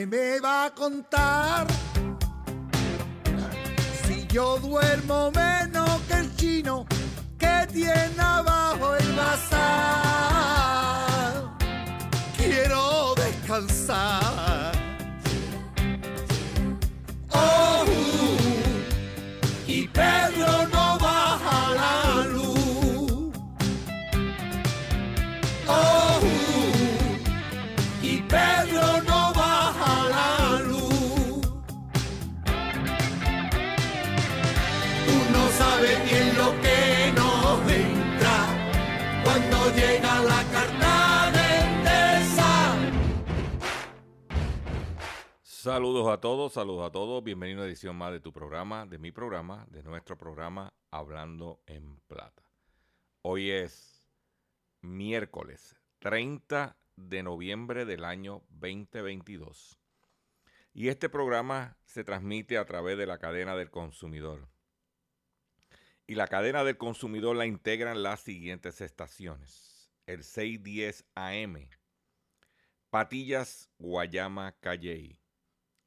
¿Qué me va a contar? Si yo duermo menos que el chino que tiene abajo el bazar. Quiero descansar. Oh, y Pedro no Saludos a todos, saludos a todos. Bienvenido a una edición más de tu programa, de mi programa, de nuestro programa Hablando en Plata. Hoy es miércoles 30 de noviembre del año 2022. Y este programa se transmite a través de la cadena del consumidor. Y la cadena del consumidor la integran las siguientes estaciones. El 610 AM, Patillas, Guayama, Calley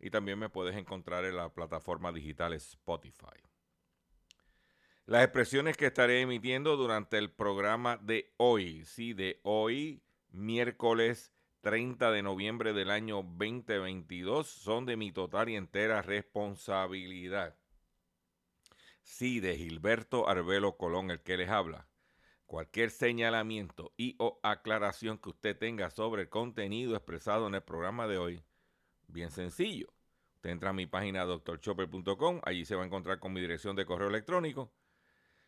y también me puedes encontrar en la plataforma digital Spotify. Las expresiones que estaré emitiendo durante el programa de hoy, sí, de hoy, miércoles 30 de noviembre del año 2022, son de mi total y entera responsabilidad. Sí, de Gilberto Arbelo Colón, el que les habla. Cualquier señalamiento y o aclaración que usted tenga sobre el contenido expresado en el programa de hoy, Bien sencillo. Usted entra a mi página drchopper.com, allí se va a encontrar con mi dirección de correo electrónico.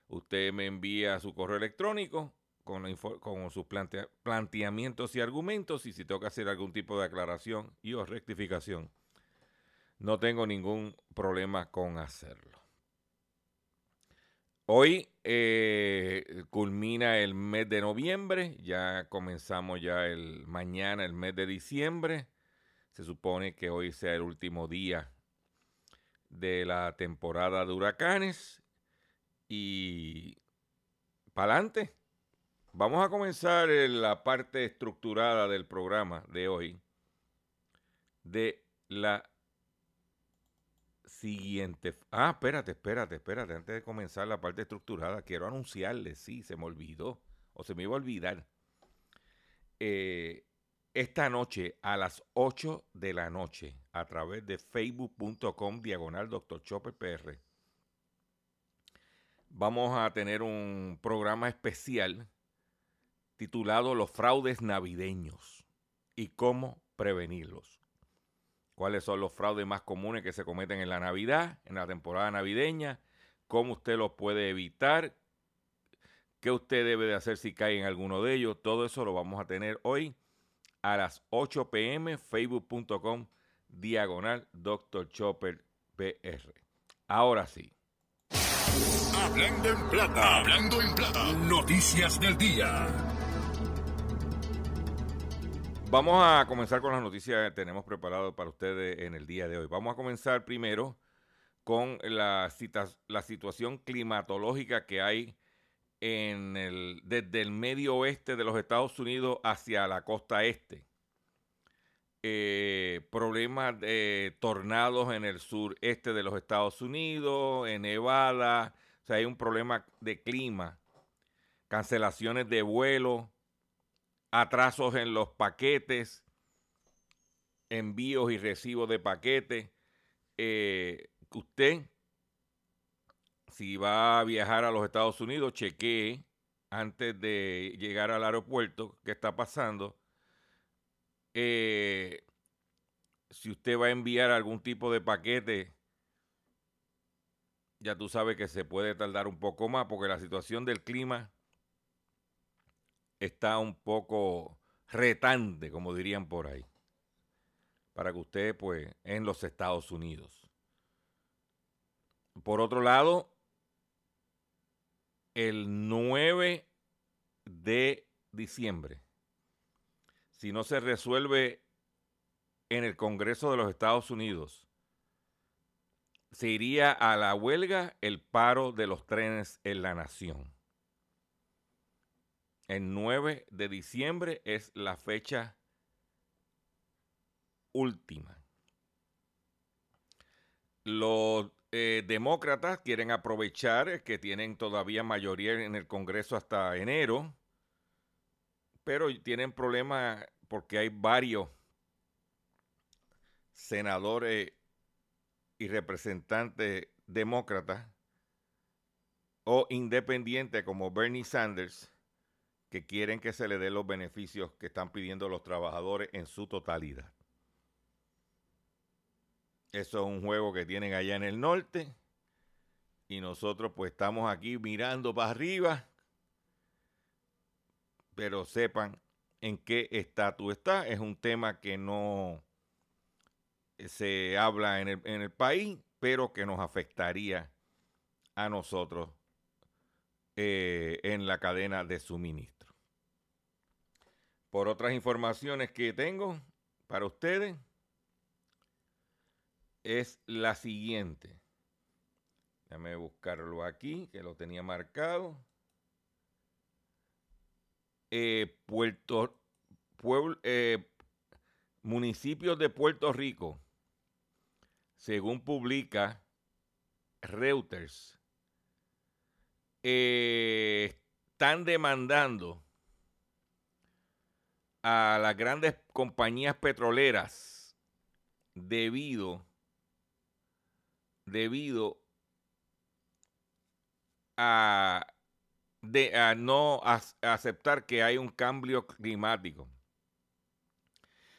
Usted me envía su correo electrónico con, con sus plantea- planteamientos y argumentos y si tengo que hacer algún tipo de aclaración y o rectificación, no tengo ningún problema con hacerlo. Hoy eh, culmina el mes de noviembre, ya comenzamos ya el mañana el mes de diciembre. Se supone que hoy sea el último día de la temporada de huracanes. Y para adelante. Vamos a comenzar en la parte estructurada del programa de hoy de la siguiente. Ah, espérate, espérate, espérate. Antes de comenzar la parte estructurada, quiero anunciarles, sí, se me olvidó, o se me iba a olvidar. Eh, esta noche a las 8 de la noche, a través de facebook.com diagonal Dr. Chopper PR, vamos a tener un programa especial titulado Los fraudes navideños y cómo prevenirlos. ¿Cuáles son los fraudes más comunes que se cometen en la Navidad, en la temporada navideña? ¿Cómo usted los puede evitar? ¿Qué usted debe de hacer si cae en alguno de ellos? Todo eso lo vamos a tener hoy a las 8 pm, facebook.com, diagonal Dr. Chopper PR. Ahora sí. Hablando en plata, hablando en plata, noticias del día. Vamos a comenzar con las noticias que tenemos preparado para ustedes en el día de hoy. Vamos a comenzar primero con la, la situación climatológica que hay en el, desde el medio oeste de los Estados Unidos hacia la costa este. Eh, problemas de tornados en el sureste de los Estados Unidos, en Nevada. O sea, hay un problema de clima, cancelaciones de vuelo, atrasos en los paquetes, envíos y recibos de paquetes. Eh, usted si va a viajar a los Estados Unidos, chequee antes de llegar al aeropuerto qué está pasando. Eh, si usted va a enviar algún tipo de paquete, ya tú sabes que se puede tardar un poco más porque la situación del clima está un poco retante, como dirían por ahí, para que usted, pues, en los Estados Unidos. Por otro lado, el 9 de diciembre, si no se resuelve en el Congreso de los Estados Unidos, se iría a la huelga el paro de los trenes en la nación. El 9 de diciembre es la fecha última. Los eh, demócratas quieren aprovechar que tienen todavía mayoría en el Congreso hasta enero, pero tienen problemas porque hay varios senadores y representantes demócratas o independientes como Bernie Sanders que quieren que se le den los beneficios que están pidiendo los trabajadores en su totalidad. Eso es un juego que tienen allá en el norte. Y nosotros pues estamos aquí mirando para arriba. Pero sepan en qué estatus está. Es un tema que no se habla en el, en el país, pero que nos afectaría a nosotros eh, en la cadena de suministro. Por otras informaciones que tengo para ustedes es la siguiente. Déjame buscarlo aquí, que lo tenía marcado. Eh, Puerto, eh, municipios de Puerto Rico, según publica Reuters, eh, están demandando a las grandes compañías petroleras debido debido a, de, no aceptar que hay un cambio climático.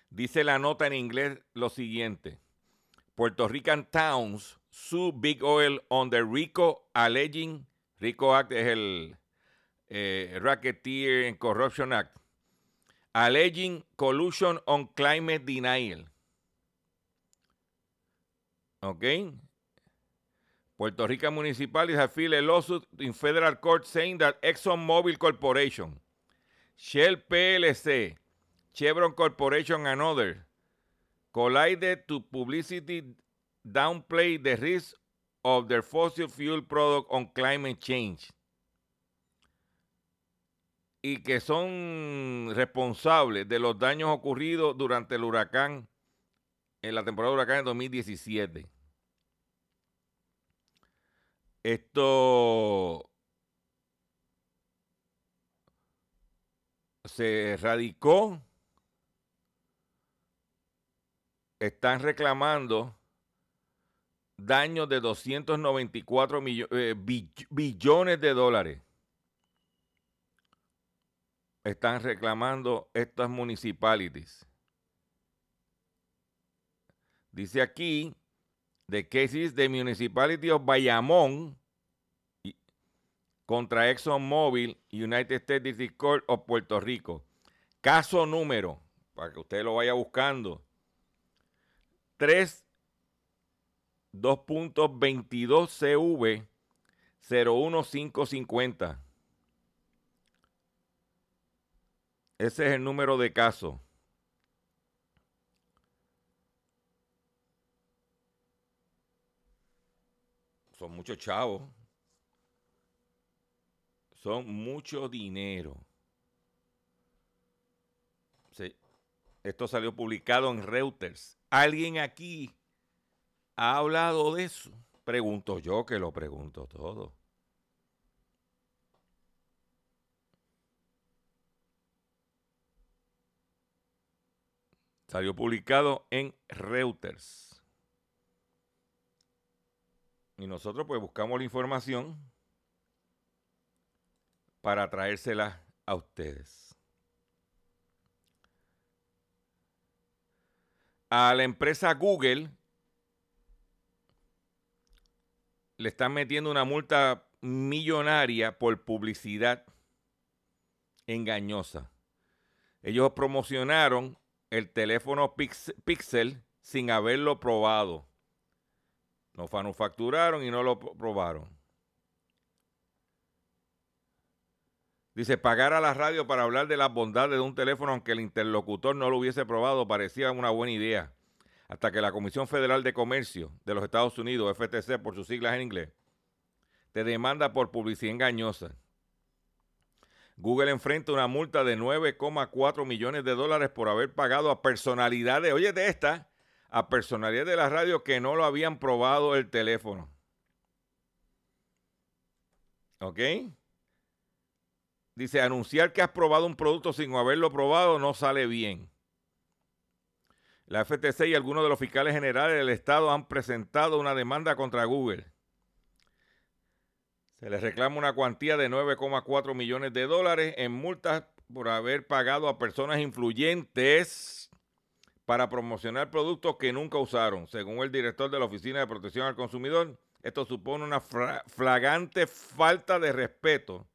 Dice la nota en inglés lo siguiente. Puerto Rican towns sue Big Oil on the RICO alleging, RICO Act es el eh, Racketeer and Corruption Act, alleging collusion on climate denial. ¿Ok? Puerto Rican municipalities have filed a lawsuit in federal court saying that ExxonMobil Corporation, Shell PLC, Chevron Corporation and others collided to publicity downplay the risk of their fossil fuel product on climate change y que son responsables de los daños ocurridos durante el huracán, en la temporada de huracán de 2017. Esto se radicó. Están reclamando daños de 294 eh, billones de dólares. Están reclamando estas municipalities. Dice aquí, the cases the municipality of Bayamón contra ExxonMobil, United States District Court of Puerto Rico. Caso número, para que usted lo vaya buscando, 3 2.22 CV 01550. Ese es el número de caso. Son muchos chavos. Son mucho dinero. Esto salió publicado en Reuters. Alguien aquí ha hablado de eso? Pregunto yo que lo pregunto todo. Salió publicado en Reuters. Y nosotros pues buscamos la información para traérsela a ustedes. A la empresa Google le están metiendo una multa millonaria por publicidad engañosa. Ellos promocionaron el teléfono Pixel sin haberlo probado. Lo manufacturaron y no lo probaron. Dice, pagar a la radio para hablar de las bondades de un teléfono aunque el interlocutor no lo hubiese probado parecía una buena idea hasta que la Comisión Federal de Comercio de los Estados Unidos, FTC por sus siglas en inglés, te demanda por publicidad engañosa. Google enfrenta una multa de 9,4 millones de dólares por haber pagado a personalidades, oye de esta, a personalidades de la radio que no lo habían probado el teléfono. ¿Ok? Dice, anunciar que has probado un producto sin haberlo probado no sale bien. La FTC y algunos de los fiscales generales del Estado han presentado una demanda contra Google. Se les reclama una cuantía de 9,4 millones de dólares en multas por haber pagado a personas influyentes para promocionar productos que nunca usaron. Según el director de la Oficina de Protección al Consumidor, esto supone una flagrante falta de respeto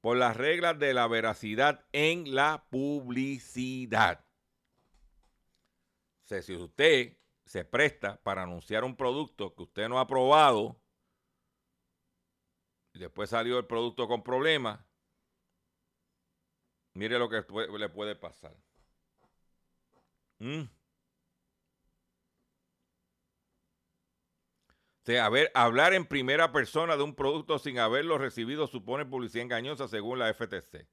por las reglas de la veracidad en la publicidad si usted se presta para anunciar un producto que usted no ha probado y después salió el producto con problemas, mire lo que le puede pasar. ¿Mm? Hablar en primera persona de un producto sin haberlo recibido supone publicidad engañosa según la FTC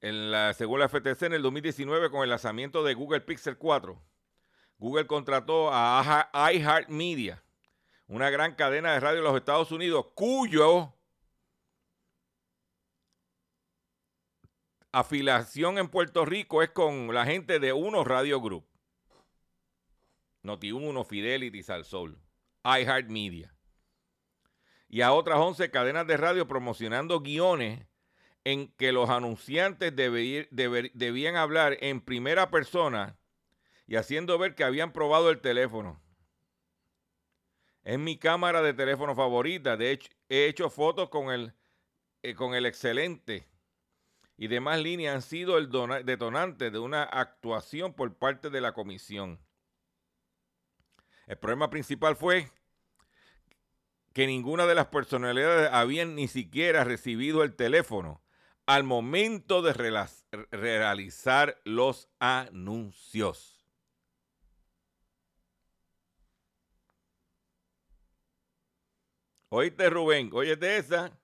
en la, según la FTC, en el 2019, con el lanzamiento de Google Pixel 4, Google contrató a iHeartMedia, una gran cadena de radio en los Estados Unidos, cuyo afiliación en Puerto Rico es con la gente de Uno Radio Group. Noti1, Fidelity, Salsol, iHeartMedia. Y a otras 11 cadenas de radio promocionando guiones en que los anunciantes debían hablar en primera persona y haciendo ver que habían probado el teléfono. Es mi cámara de teléfono favorita. De hecho, he hecho fotos con el, eh, con el excelente. Y demás líneas han sido el detonante de una actuación por parte de la comisión. El problema principal fue que ninguna de las personalidades habían ni siquiera recibido el teléfono al momento de realizar los anuncios. Oíste, Rubén, de esa.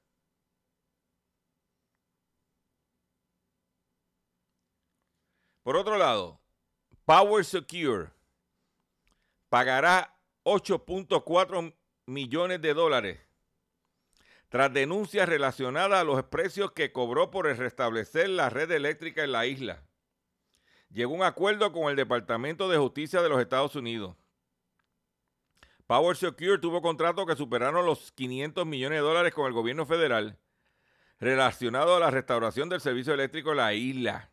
Por otro lado, Power Secure pagará 8.4 millones de dólares tras denuncias relacionadas a los precios que cobró por restablecer la red eléctrica en la isla. Llegó un acuerdo con el Departamento de Justicia de los Estados Unidos. Power Secure tuvo contratos que superaron los 500 millones de dólares con el gobierno federal relacionado a la restauración del servicio eléctrico en la isla.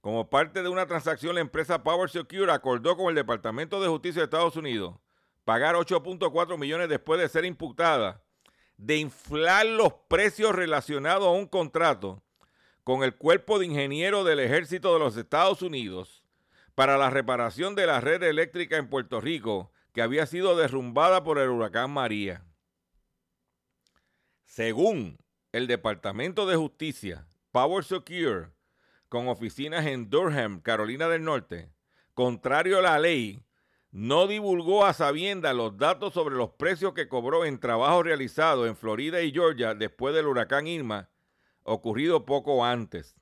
Como parte de una transacción, la empresa Power Secure acordó con el Departamento de Justicia de Estados Unidos pagar 8.4 millones después de ser imputada de inflar los precios relacionados a un contrato con el Cuerpo de Ingenieros del Ejército de los Estados Unidos para la reparación de la red eléctrica en Puerto Rico que había sido derrumbada por el huracán María. Según el Departamento de Justicia, Power Secure, con oficinas en Durham, Carolina del Norte, contrario a la ley, no divulgó a sabienda los datos sobre los precios que cobró en trabajo realizado en Florida y Georgia después del huracán Irma, ocurrido poco antes.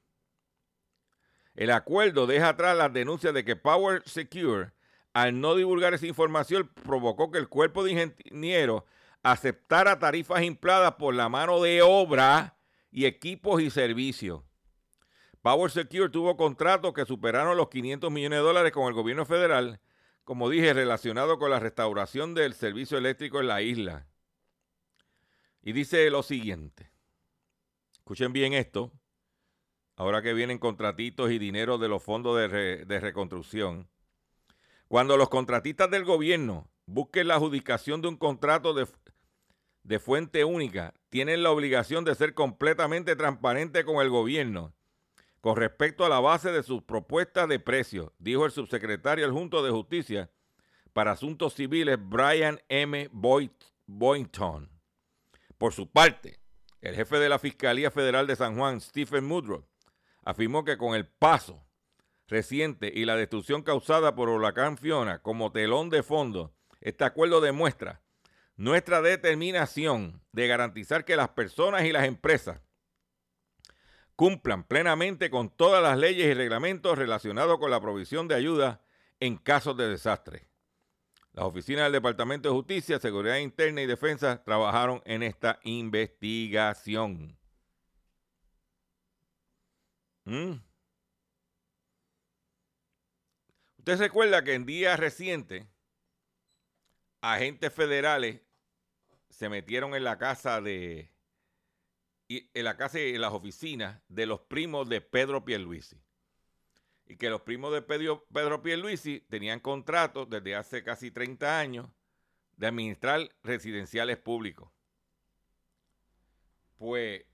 El acuerdo deja atrás las denuncias de que Power Secure, al no divulgar esa información, provocó que el cuerpo de ingenieros aceptara tarifas infladas por la mano de obra y equipos y servicios. Power Secure tuvo contratos que superaron los 500 millones de dólares con el gobierno federal como dije, relacionado con la restauración del servicio eléctrico en la isla. Y dice lo siguiente. Escuchen bien esto. Ahora que vienen contratitos y dinero de los fondos de, reconstrucción. Cuando los contratistas del gobierno busquen la adjudicación de un contrato de, de fuente única, tienen la obligación de ser completamente transparentes con el gobierno con respecto a la base de sus propuestas de precios, dijo el subsecretario adjunto de Justicia para Asuntos Civiles Brian M. Boynton. Por su parte, el jefe de la Fiscalía Federal de San Juan, Stephen Mudrow, afirmó que con el paso reciente y la destrucción causada por huracán Fiona como telón de fondo, este acuerdo demuestra nuestra determinación de garantizar que las personas y las empresas cumplan plenamente con todas las leyes y reglamentos relacionados con la provisión de ayuda en casos de desastre. Las oficinas del Departamento de Justicia, Seguridad Interna y Defensa trabajaron en esta investigación. ¿Mm? Usted recuerda que en días recientes, agentes federales se metieron en la casa de y en la casa y en las oficinas de los primos de Pedro Pierluisi. Y que los primos de Pedro, Pedro Pierluisi tenían contratos desde hace casi 30 años de administrar residenciales públicos. Pues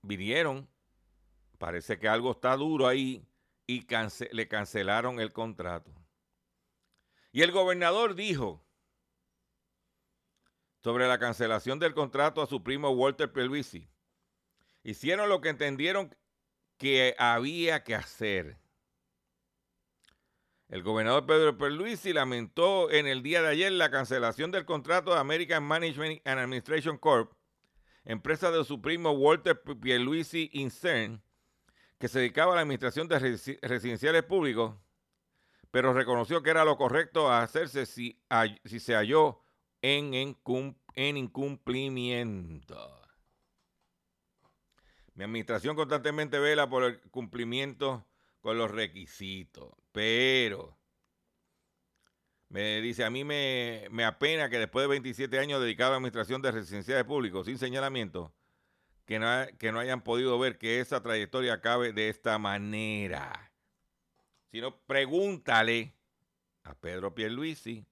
vinieron, parece que algo está duro ahí, y le cancelaron el contrato. Y el gobernador dijo sobre la cancelación del contrato a su primo Walter Pelvisi. Hicieron lo que entendieron que había que hacer. El gobernador Pedro Pierluisi lamentó en el día de ayer la cancelación del contrato de American Management and Administration Corp., empresa de su primo Walter Pierluisi Incern, que se dedicaba a la administración de residenciales públicos, pero reconoció que era lo correcto hacerse si, si se halló en, en incumplimiento. Mi administración constantemente vela por el cumplimiento con los requisitos, pero me dice, a mí me, me, apena que después de 27 años dedicado a la administración de residenciales públicos sin señalamiento, que no, que no hayan podido ver que esa trayectoria acabe de esta manera. Sino pregúntale a Pedro Pierluisi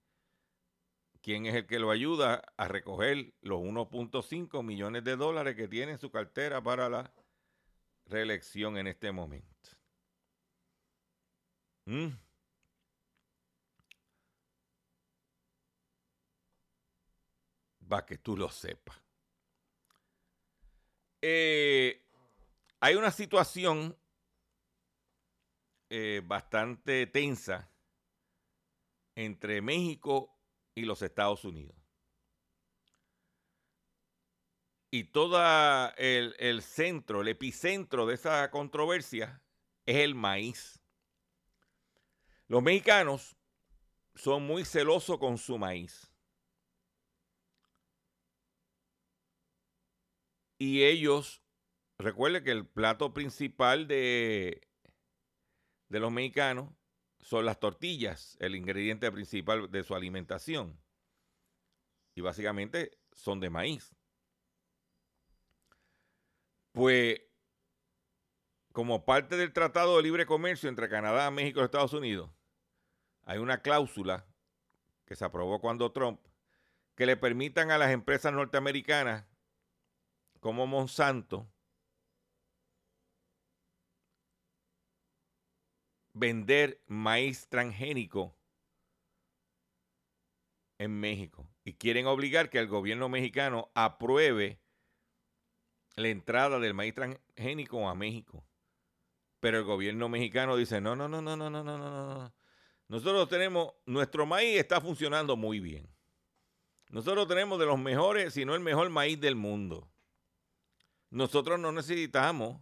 quién es el que lo ayuda a recoger los 1.5 millones de dólares que tiene en su cartera para la reelección en este momento. ¿Mm? Va que tú lo sepas. Eh, hay una situación eh, bastante tensa entre México y los Estados Unidos. Y todo el, el centro, el epicentro de esa controversia es el maíz. Los mexicanos son muy celosos con su maíz. Y ellos, recuerde que el plato principal de, de los mexicanos son las tortillas, el ingrediente principal de su alimentación. Y básicamente son de maíz. Pues, como parte del Tratado de Libre Comercio entre Canadá, México y Estados Unidos, hay una cláusula que se aprobó cuando Trump, que le permitan a las empresas norteamericanas como Monsanto vender maíz transgénico en México y quieren obligar que el gobierno mexicano apruebe la entrada del maíz transgénico a México. Pero el gobierno mexicano dice, no, no, no, no, no, no, no, no, no. Nosotros tenemos, nuestro maíz está funcionando muy bien. Nosotros tenemos de los mejores, si no el mejor maíz del mundo. Nosotros no necesitamos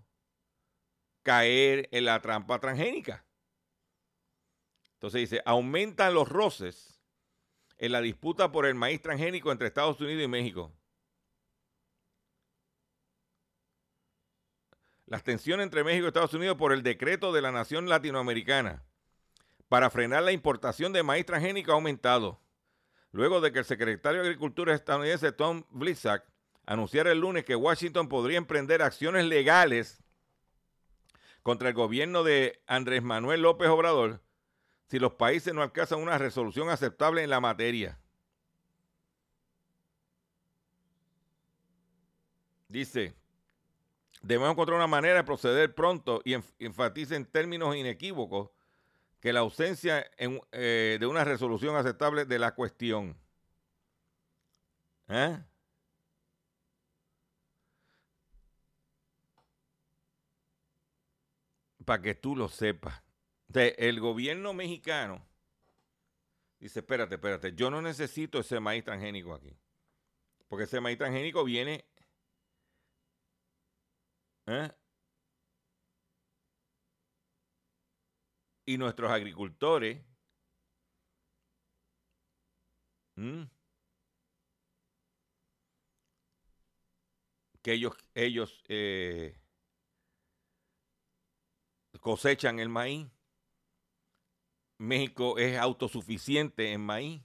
caer en la trampa transgénica. Entonces dice, aumentan los roces en la disputa por el maíz transgénico entre Estados Unidos y México. Las tensiones entre México y Estados Unidos por el decreto de la nación latinoamericana para frenar la importación de maíz transgénico ha aumentado. Luego de que el secretario de Agricultura estadounidense Tom Blizzak anunciara el lunes que Washington podría emprender acciones legales contra el gobierno de Andrés Manuel López Obrador si los países no alcanzan una resolución aceptable en la materia. Dice, debemos encontrar una manera de proceder pronto y enfatiza en términos inequívocos que la ausencia eh, de una resolución aceptable de la cuestión. ¿Eh? Para que tú lo sepas. El gobierno mexicano dice, espérate, espérate, yo no necesito ese maíz transgénico aquí. Porque ese maíz transgénico viene ¿eh? y nuestros agricultores que ellos, ellos eh, cosechan el maíz. México es autosuficiente en maíz.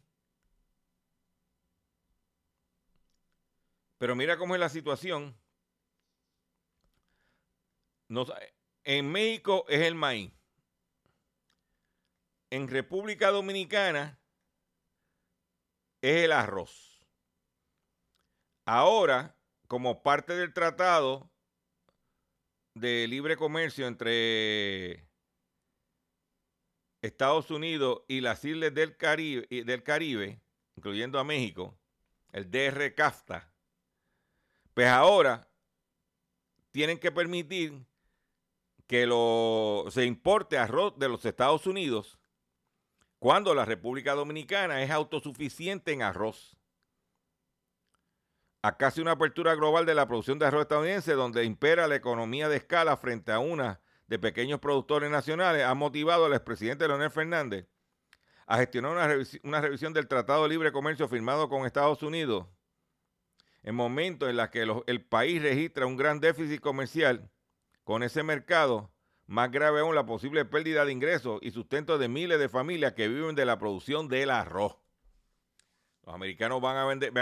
Pero mira cómo es la situación. en México es el maíz en República Dominicana es el arroz. Ahora, como parte del tratado de libre comercio entre Estados Unidos y las islas del Caribe, del Caribe incluyendo a México, el DR CAFTA, pues ahora tienen que permitir que lo, se importe arroz de los Estados Unidos cuando la República Dominicana es autosuficiente en arroz. A casi una apertura global de la producción de arroz estadounidense, donde impera la economía de escala frente a una de pequeños productores nacionales, ha motivado al expresidente Leonel Fernández a gestionar una, revisión del Tratado de Libre Comercio firmado con Estados Unidos en momentos en los que el país registra un gran déficit comercial con ese mercado más grave aún, la posible pérdida de ingresos y sustento de miles de familias que viven de la producción del arroz. Los americanos van a vender,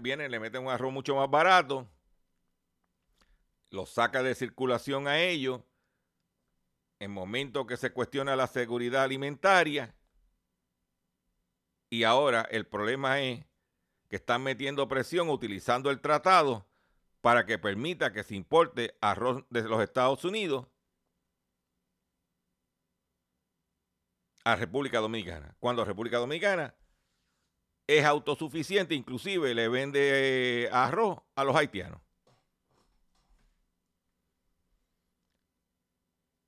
vienen, le meten un arroz mucho más barato, lo saca de circulación a ellos, en momentos que se cuestiona la seguridad alimentaria, y ahora el problema es que están metiendo presión utilizando el tratado para que permita que se importe arroz de los Estados Unidos a República Dominicana. Cuando República Dominicana es autosuficiente, inclusive le vende eh, arroz a los haitianos.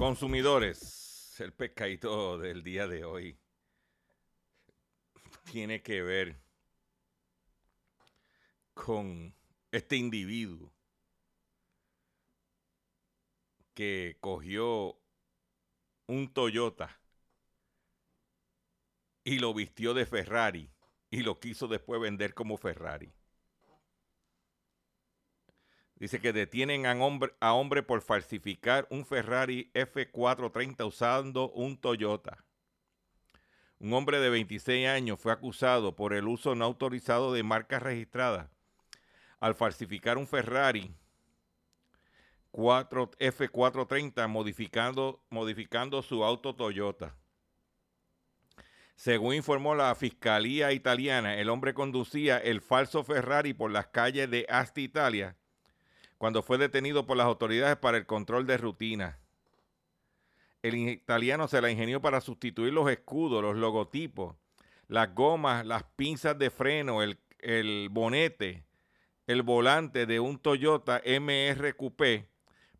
Consumidores, el pescadito del día de hoy tiene que ver con este individuo que cogió un Toyota y lo vistió de Ferrari y lo quiso después vender como Ferrari. Dice que detienen a hombre, a hombre por falsificar un Ferrari F430 usando un Toyota. Un hombre de 26 años fue acusado por el uso no autorizado de marcas registradas al falsificar un Ferrari 4, F430 modificando, modificando su auto Toyota. Según informó la Fiscalía italiana, el hombre conducía el falso Ferrari por las calles de Asti, Italia, cuando fue detenido por las autoridades para el control de rutina. El italiano se la ingenió para sustituir los escudos, los logotipos, las gomas, las pinzas de freno, el, bonete, el volante de un Toyota MRQP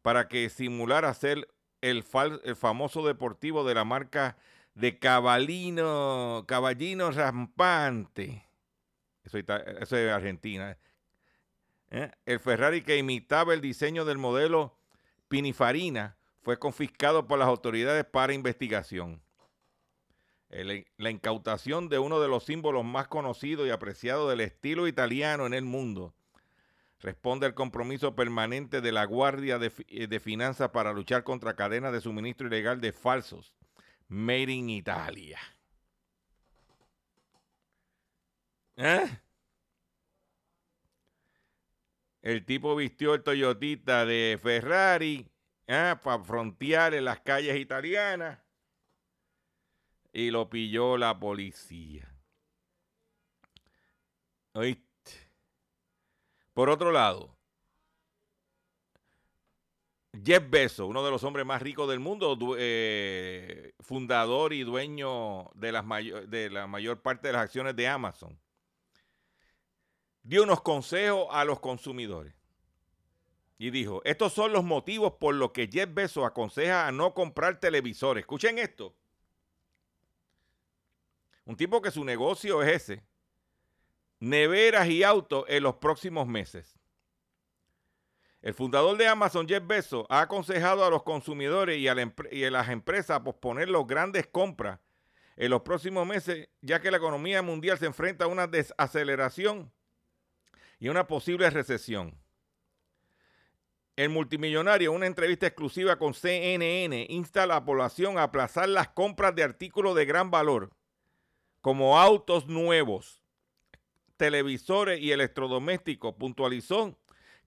para que simulara ser el, el famoso deportivo de la marca de Caballino, Caballino Rampante. Eso, eso es Argentina. ¿Eh? El Ferrari que imitaba el diseño del modelo Pinifarina fue confiscado por las autoridades para investigación. la incautación de uno de los símbolos más conocidos y apreciados del estilo italiano en el mundo responde al compromiso permanente de la Guardia de, de Finanzas para luchar contra cadenas de suministro ilegal de falsos made in Italia. ¿Eh? El tipo vistió el Toyotita de Ferrari ¿eh? para frontear en las calles italianas y lo pilló la policía. ¿Oíste? Por otro lado, Jeff Bezos, uno de los hombres más ricos del mundo, eh, fundador y dueño de, las de la mayor parte de las acciones de Amazon, dio unos consejos a los consumidores. Y dijo, estos son los motivos por los que Jeff Bezos aconseja a no comprar televisores. Escuchen esto. Un tipo que su negocio es ese. Neveras y autos en los próximos meses. El fundador de Amazon, Jeff Bezos, ha aconsejado a los consumidores y a, las empresas a posponer las grandes compras en los próximos meses, ya que la economía mundial se enfrenta a una desaceleración y una posible recesión. El multimillonario, en una entrevista exclusiva con CNN, insta a la población a aplazar las compras de artículos de gran valor, como autos nuevos, televisores y electrodomésticos. Puntualizó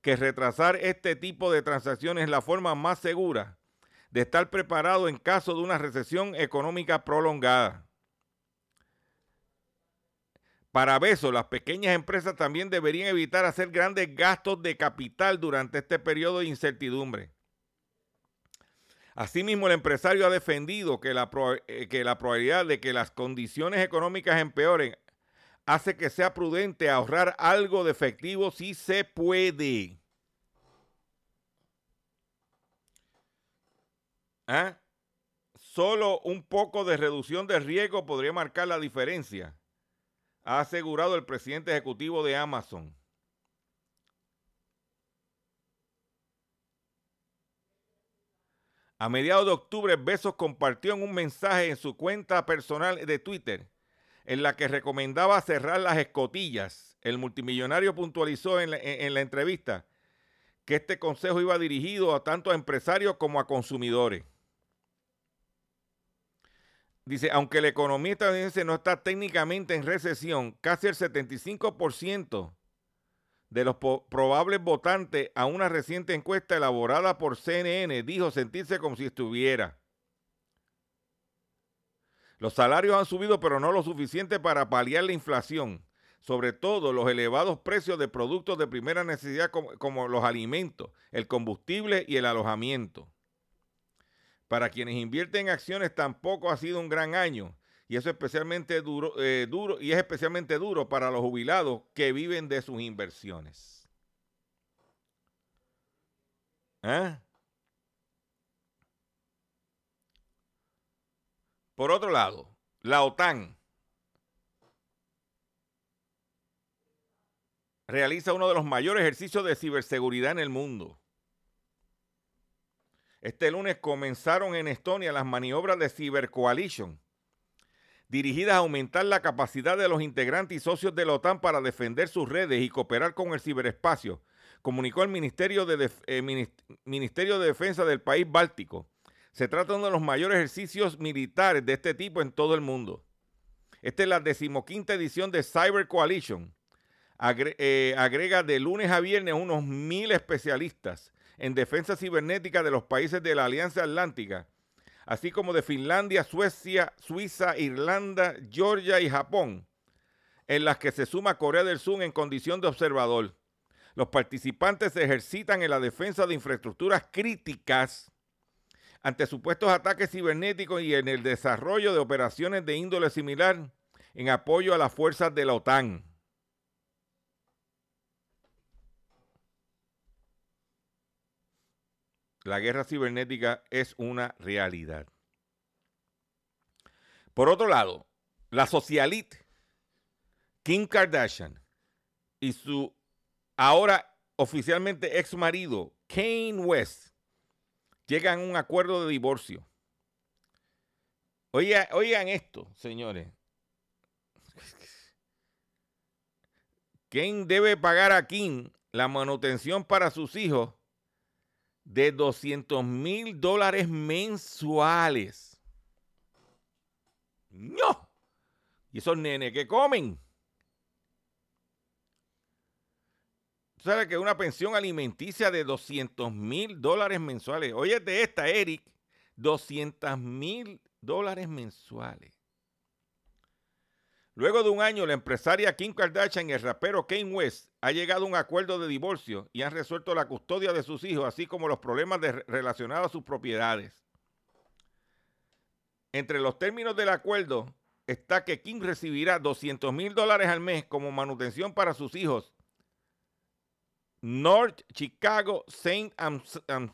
que retrasar este tipo de transacciones es la forma más segura de estar preparado en caso de una recesión económica prolongada. Para eso, las pequeñas empresas también deberían evitar hacer grandes gastos de capital durante este periodo de incertidumbre. Asimismo, el empresario ha defendido que la, eh, que la probabilidad de que las condiciones económicas empeoren hace que sea prudente ahorrar algo de efectivo si se puede. ¿Ah? Solo un poco de reducción de riesgo podría marcar la diferencia, ha asegurado el presidente ejecutivo de Amazon. A mediados de octubre, Besos compartió en un mensaje en su cuenta personal de Twitter en la que recomendaba cerrar las escotillas. El multimillonario puntualizó en la, entrevista que este consejo iba dirigido a tanto a empresarios como a consumidores. Dice, aunque la economía estadounidense no está técnicamente en recesión, casi el 75% de los probables votantes a una reciente encuesta elaborada por CNN dijo sentirse como si estuviera. Los salarios han subido, pero no lo suficiente para paliar la inflación. sobre todo los elevados precios de productos de primera necesidad como, los alimentos, el combustible y el alojamiento. Para quienes invierten en acciones tampoco ha sido un gran año y eso especialmente duro, eh, duro y es especialmente duro para los jubilados que viven de sus inversiones. ¿Eh? Por otro lado, la OTAN realiza uno de los mayores ejercicios de ciberseguridad en el mundo. Este lunes comenzaron en Estonia las maniobras de Cyber Coalition, dirigidas a aumentar la capacidad de los integrantes y socios de la OTAN para defender sus redes y cooperar con el ciberespacio, comunicó el Ministerio de, eh, Defensa del país báltico. Se trata de uno de los mayores ejercicios militares de este tipo en todo el mundo. Esta es la decimoquinta edición de Cyber Coalition. Eh, agrega de lunes a viernes unos mil especialistas en defensa cibernética de los países de la Alianza Atlántica, así como de Finlandia, Suecia, Suiza, Irlanda, Georgia y Japón, en las que se suma Corea del Sur en condición de observador. Los participantes se ejercitan en la defensa de infraestructuras críticas ante supuestos ataques cibernéticos y en el desarrollo de operaciones de índole similar en apoyo a las fuerzas de la OTAN. La guerra cibernética es una realidad. Por otro lado, la socialite Kim Kardashian y su ahora oficialmente ex marido Kane West llegan a un acuerdo de divorcio. Oigan, esto, señores. Ken debe pagar a Kim la manutención para sus hijos de 200 mil dólares mensuales. ¡No! ¿Y esos nenes que comen? sabes que una pensión alimenticia de 200 mil dólares mensuales. Oye, de esta, Eric, 200 mil dólares mensuales. Luego de un año, la empresaria Kim Kardashian y el rapero Kanye West han llegado a un acuerdo de divorcio y han resuelto la custodia de sus hijos, así como los problemas relacionados a sus propiedades. Entre los términos del acuerdo está que Kim recibirá 200 mil dólares al mes como manutención para sus hijos North Chicago Saint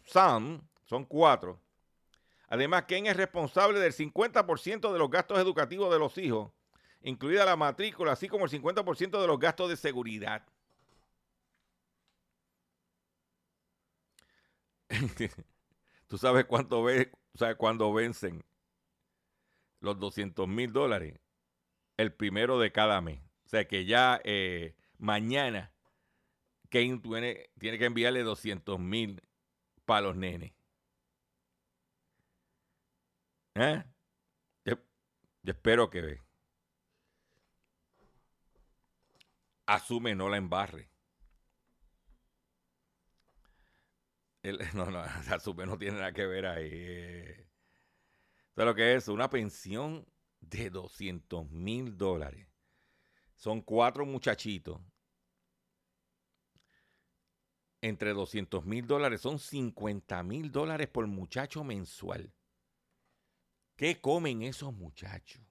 Son, son cuatro. Además, Ken es responsable del 50% de los gastos educativos de los hijos, incluida la matrícula, así como el 50% de los gastos de seguridad. ¿Tú sabes cuánto ve, sabes cuándo vencen los 200 mil dólares? El primero de cada mes. O sea que ya eh, mañana Kane tiene, que enviarle 200 mil para los nenes. ¿Eh? Yo, espero que asume no la embarre. no, no, asume no tiene nada que ver ahí. ¿Sabes lo que es? Una pensión de 200 mil dólares. Son cuatro muchachitos entre 200 mil dólares son 50 mil dólares por muchacho mensual. ¿Qué comen esos muchachos?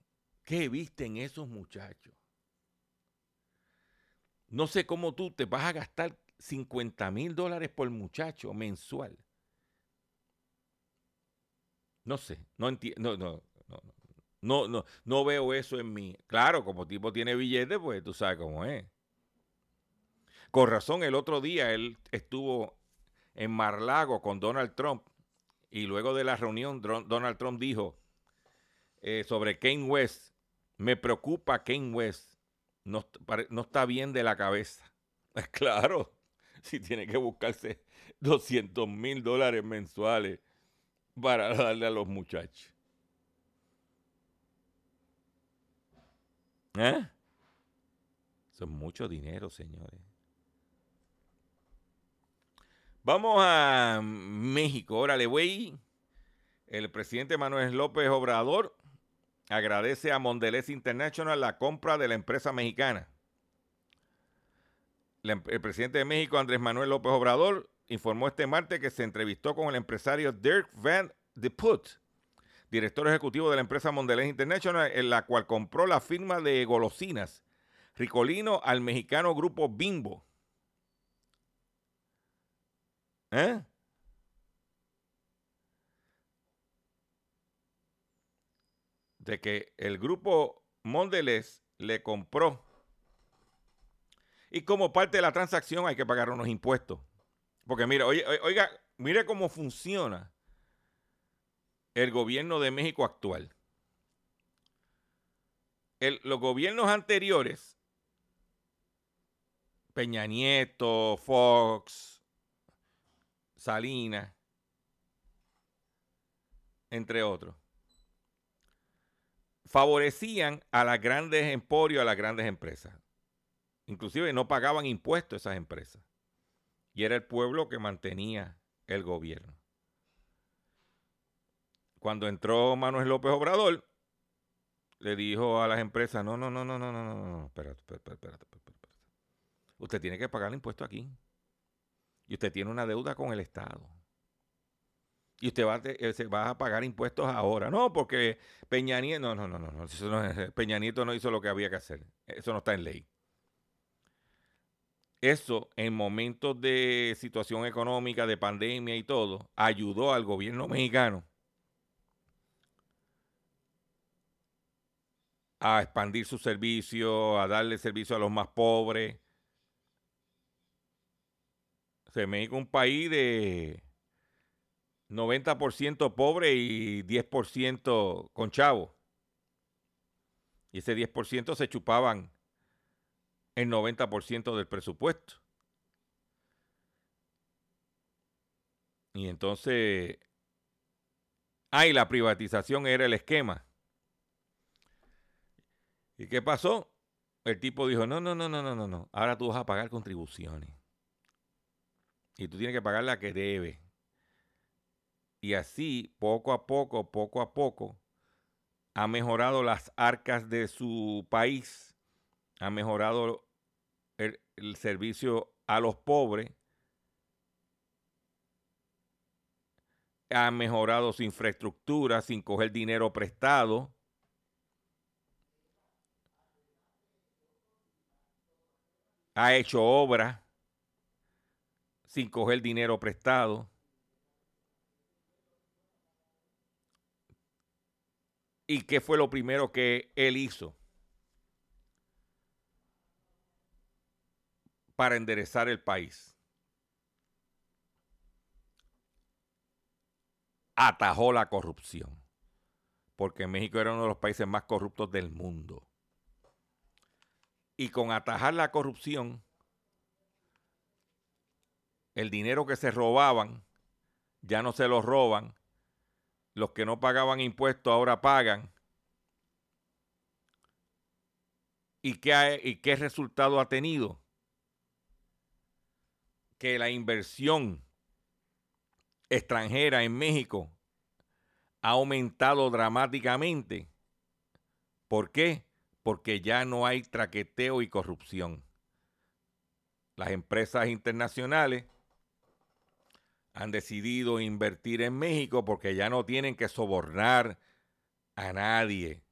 ¿Qué visten esos muchachos? No sé cómo tú te vas a gastar 50 mil dólares por muchacho mensual. No sé, no entiendo, no, no, no, no, no veo eso en mí. Claro, como tipo tiene billetes, pues tú sabes cómo es. Con razón, el otro día él estuvo en Marlago con Donald Trump y luego de la reunión Donald Trump dijo eh, sobre Kane West, me preocupa Kane West, no, no está bien de la cabeza. Claro, si tiene que buscarse 200 mil dólares mensuales para darle a los muchachos. ¿Eh? Eso es mucho dinero, señores. Vamos a México. Órale, güey. El presidente Manuel López Obrador agradece a Mondelez International la compra de la empresa mexicana. em, el presidente de México, Andrés Manuel López Obrador, informó este martes que se entrevistó con el empresario Dirk Van de Put, director ejecutivo de la empresa Mondelez International, en la cual compró la firma de golosinas Ricolino al mexicano grupo Bimbo. ¿Eh? De que el grupo Mondelez le compró. Y como parte de la transacción hay que pagar unos impuestos. Porque mira, oiga, mire cómo funciona el gobierno de México actual. los gobiernos anteriores, Peña Nieto, Fox, Salinas, entre otros, favorecían a las grandes emporios, a las grandes empresas. Inclusive no pagaban impuestos esas empresas. Y era el pueblo que mantenía el gobierno. Cuando entró Manuel López Obrador, le dijo a las empresas, no, no, no, no, no, no, no, no, espérate, espérate, espérate, espérate. Usted tiene que pagar el impuesto aquí. Y usted tiene una deuda con el Estado. Y usted va, eh, va a pagar impuestos ahora. No, porque Peña Nieto, no, no, no, no, no, Peña Nieto no hizo lo que había que hacer. Eso no está en ley. Eso en momentos de situación económica, de pandemia y todo, ayudó al gobierno mexicano a expandir su servicio, a darle servicio a los más pobres. Se México es un país de 90% pobre y 10% con chavo. Y ese 10% se chupaban el 90% del presupuesto. Y entonces, ay, la privatización era el esquema. ¿Y qué pasó? El tipo dijo, no, no, no, no, no, no, no. Ahora tú vas a pagar contribuciones. Y tú tienes que pagar la que debe. Y así, poco a poco, poco a poco, ha mejorado las arcas de su país, ha mejorado el, servicio a los pobres, ha mejorado su infraestructura sin coger dinero prestado ha hecho obra sin coger dinero prestado. ¿Y qué fue lo primero que él hizo para enderezar el país? Atajó la corrupción, porque México era uno de los países más corruptos del mundo y con atajar la corrupción, el dinero que se robaban, ya no se lo roban, los que no pagaban impuestos ahora pagan. ¿Y qué, ¿Y qué resultado ha tenido? Que la inversión extranjera en México ha aumentado dramáticamente. ¿Por qué? porque ya no hay traqueteo y corrupción. Las empresas internacionales han decidido invertir en México porque ya no tienen que sobornar a nadie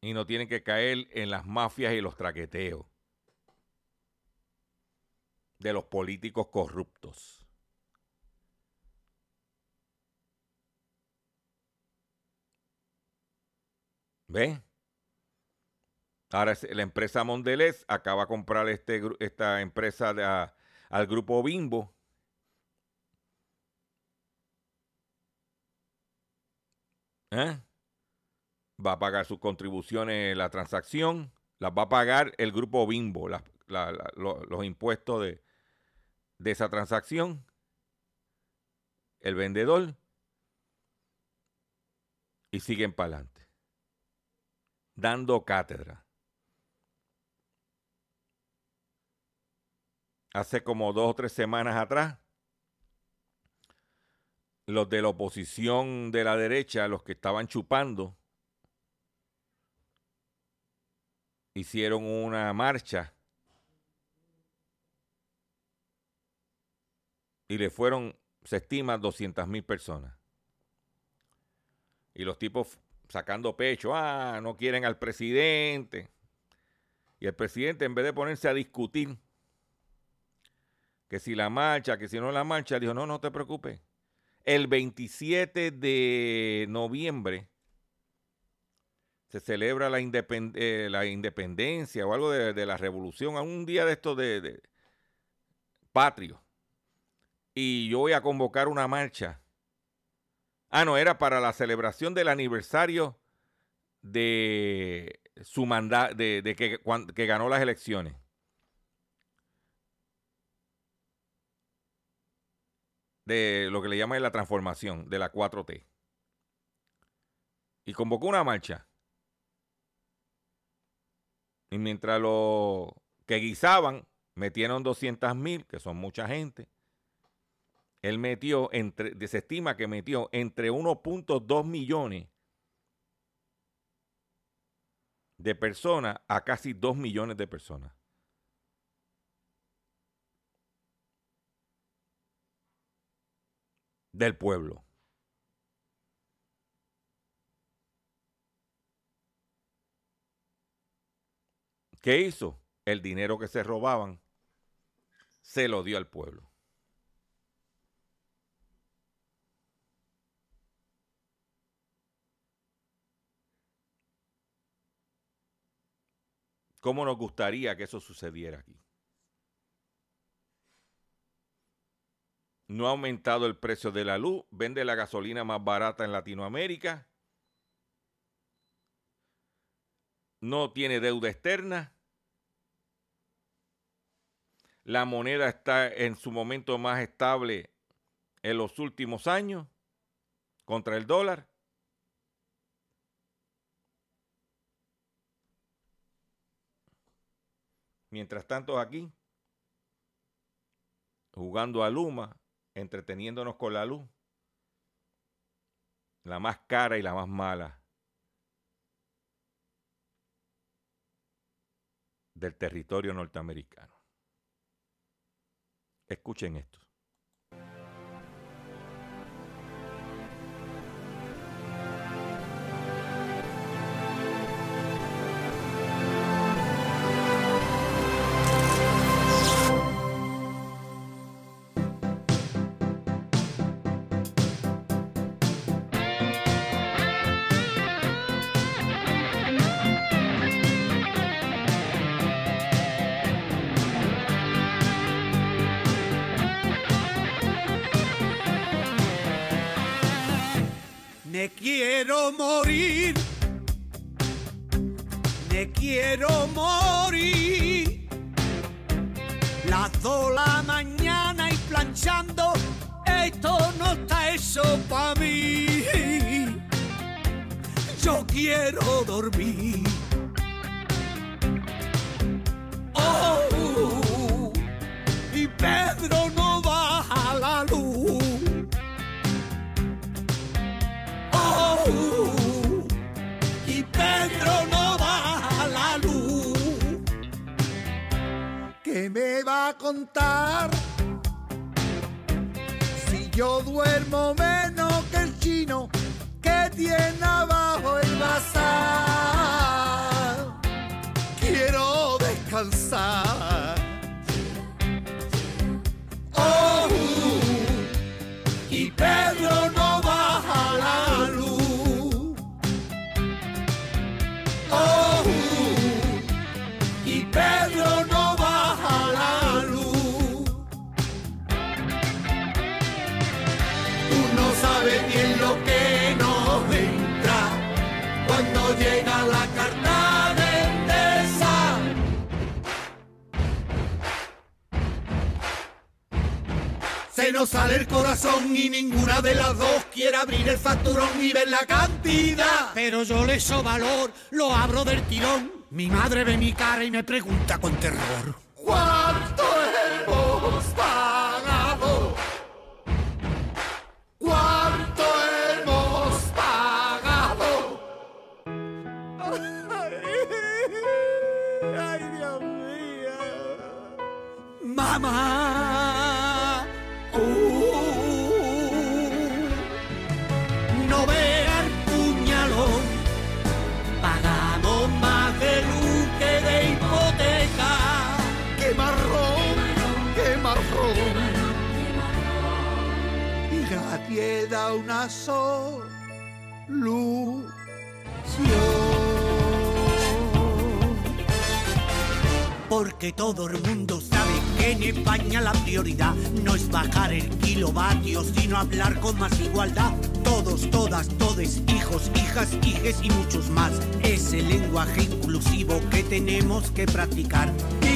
y no tienen que caer en las mafias y los traqueteos de los políticos corruptos. ¿Ven? Ahora la empresa Mondelez acaba de comprar este, esta empresa al grupo Bimbo. ¿Eh? Va a pagar sus contribuciones la transacción. Las va a pagar el grupo Bimbo, los, impuestos de, de esa transacción. El vendedor. Y siguen para adelante. Dando cátedra. hace como dos o tres semanas atrás, los de la oposición de la derecha, los que estaban chupando, hicieron una marcha y le fueron, se estima, 200 mil personas. Y los tipos sacando pecho, ah, no quieren al presidente. Y el presidente, en vez de ponerse a discutir que si la marcha, que si no la marcha, dijo, no, no te preocupes. El 27 de noviembre se celebra la, eh, la independencia o algo de, la revolución, a un día de esto de, de patrio. Y yo voy a convocar una marcha. Ah, no, era para la celebración del aniversario de su mandato, de, que ganó las elecciones. De lo que le llaman la transformación de la 4T. Y convocó una marcha. Y mientras los que guisaban metieron 200 mil, que son mucha gente, él metió, entre, se estima que metió entre 1.2 millones de personas a casi 2 millones de personas. Del pueblo. ¿Qué hizo? El dinero que se robaban se lo dio al pueblo. ¿Cómo nos gustaría que eso sucediera aquí? No ha aumentado el precio de la luz, vende la gasolina más barata en Latinoamérica, no tiene deuda externa, la moneda está en su momento más estable en los últimos años contra el dólar. Mientras tanto aquí, jugando a Luma, entreteniéndonos con la luz, la más cara y la más mala del territorio norteamericano. Escuchen esto. Quiero morir. Las la mañana y planchando, esto no está eso para mí. Yo quiero dormir. Duermo Sale el corazón y ninguna de las dos quiere abrir el facturón y ver la cantidad. Pero yo le so valor, lo abro del tirón. Mi madre ve mi cara y me pregunta con terror. ¿Cuánto queda una solución. Porque todo el mundo sabe que en España la prioridad no es bajar el kilovatio, sino hablar con más igualdad. Todos, todas, todes, hijos, hijas, hijes y muchos más. Es el lenguaje inclusivo que tenemos que practicar.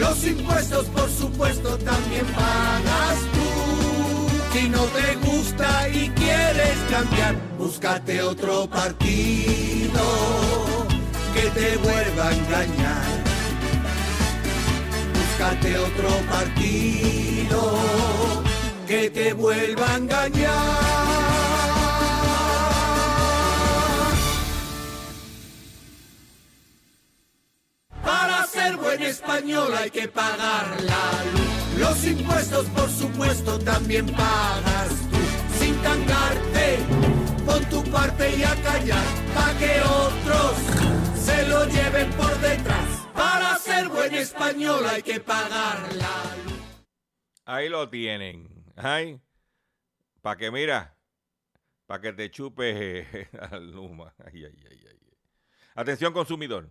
Los impuestos, por supuesto, también pagas tú. Si no te gusta y quieres cambiar, búscate otro partido que te vuelva a engañar. Búscate otro partido que te vuelva a engañar. Para ser buen español hay que pagar la luz. Los impuestos, por supuesto, también pagas tú. Sin tangarte, pon tu parte y a callar, pa' que otros se lo lleven por detrás. Para ser buen español hay que pagar la luz. Ahí lo tienen. Ay, para que mira, para que te chupes al Luma. Atención consumidor.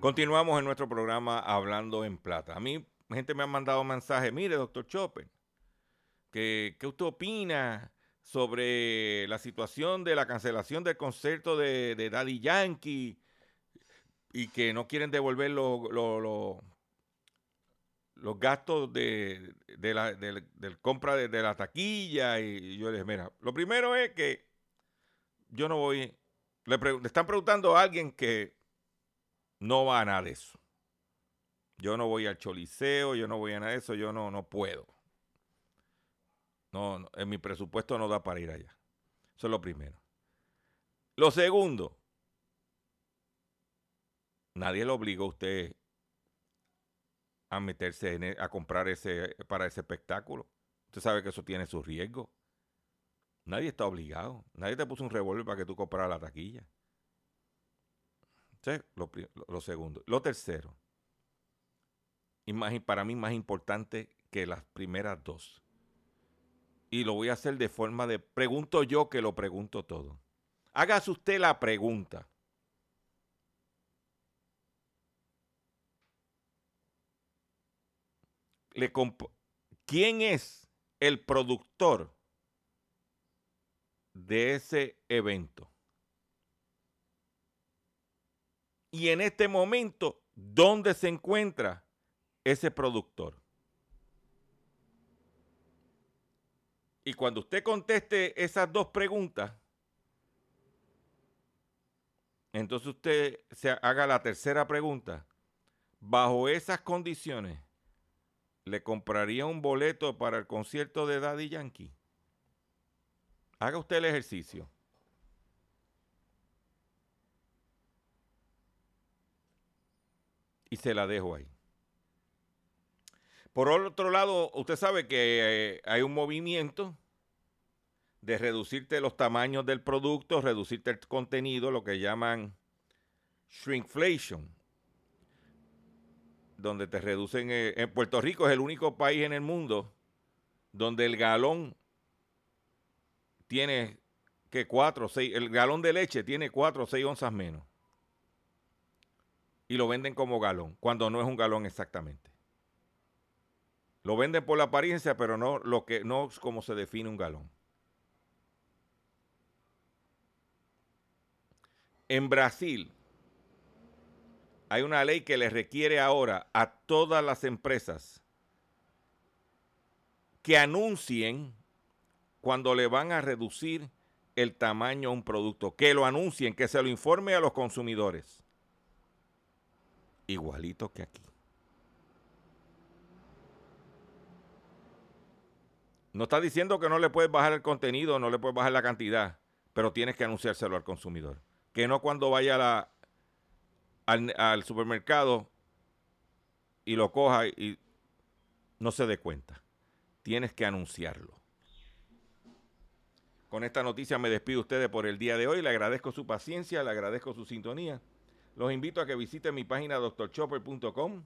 Continuamos en nuestro programa Hablando en Plata. A mí, gente me ha mandado mensajes. Mire, doctor Chopin, ¿qué, ¿qué usted opina sobre la situación de la cancelación del concierto de, Daddy Yankee y que no quieren devolver los, los, gastos de, de la compra de, la taquilla? Y yo les mira, lo primero es que yo no voy... Le, le están preguntando a alguien que no va a nada de eso. Yo no voy al choliseo, yo no voy a nada de eso, yo no, no puedo. No, no, en mi presupuesto no da para ir allá. Eso es lo primero. Lo segundo, nadie le obligó a usted a meterse e- a comprar ese para ese espectáculo. Usted sabe que eso tiene sus riesgos. Nadie está obligado. Nadie te puso un revólver para que tú compraras la taquilla. Lo, segundo. Lo tercero, y más, para mí más importante que las primeras dos. Y lo voy a hacer de forma de pregunto yo que lo pregunto todo. Hágase usted la pregunta. Le ¿Quién es el productor de ese evento? Y en este momento, ¿dónde se encuentra ese productor? Y cuando usted conteste esas dos preguntas, entonces usted se haga la tercera pregunta. bajo esas condiciones, le compraría un boleto para el concierto de Daddy Yankee. Haga usted el ejercicio. Y se la dejo ahí. Por otro lado, usted sabe que eh, hay un movimiento de reducirte los tamaños del producto, reducirte el contenido, lo que llaman shrinkflation, donde te reducen. Eh, en Puerto Rico es el único país en el mundo donde el galón tiene que 4 o 6, el galón de leche tiene 4 o 6 onzas menos. Y lo venden como galón, cuando no es un galón exactamente. Lo venden por la apariencia, pero no lo que no es como se define un galón. En Brasil hay una ley que le requiere ahora a todas las empresas que anuncien cuando le van a reducir el tamaño a un producto, que lo anuncien, que se lo informe a los consumidores. Igualito que aquí. No está diciendo que no le puedes bajar el contenido, no le puedes bajar la cantidad, pero tienes que anunciárselo al consumidor. Que no cuando vaya al, al supermercado y lo coja y no se dé cuenta. Tienes que anunciarlo. Con esta noticia me despido de ustedes por el día de hoy. Le agradezco su paciencia, le agradezco su sintonía. Los invito a que visiten mi página doctorchopper.com.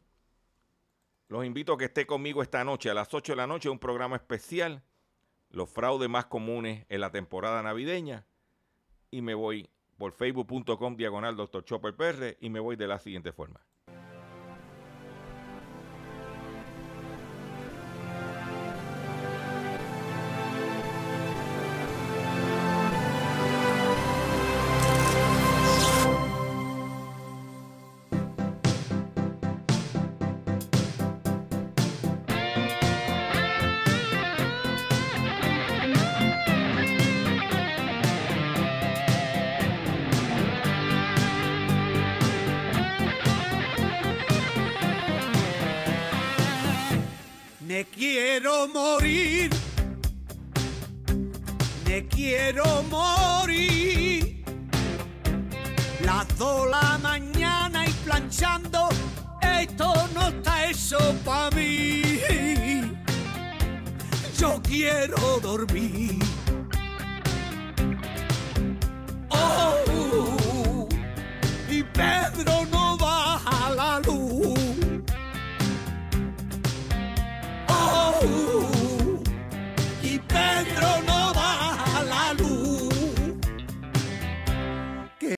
Los invito a que esté conmigo esta noche a las 8 de la noche, un programa especial, los fraudes más comunes en la temporada navideña. Y me voy por facebook.com diagonal Dr. Y me voy de la siguiente forma.